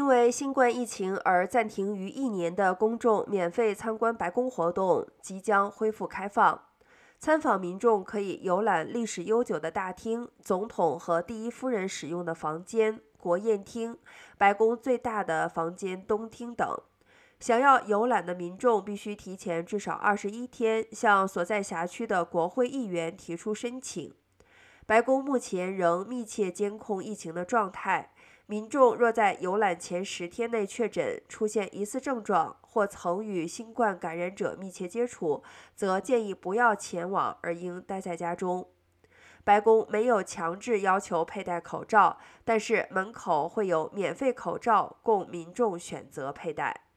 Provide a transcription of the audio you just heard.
因为新冠疫情而暂停于一年的公众免费参观白宫活动即将恢复开放。参访民众可以游览历史悠久的大厅、总统和第一夫人使用的房间、国宴厅、白宫最大的房间东厅等。想要游览的民众必须提前至少二十一天向所在辖区的国会议员提出申请。白宫目前仍密切监控疫情的状态。民众若在游览前十天内确诊出现疑似症状或曾与新冠感染者密切接触，则建议不要前往，而应待在家中。白宫没有强制要求佩戴口罩，但是门口会有免费口罩供民众选择佩戴。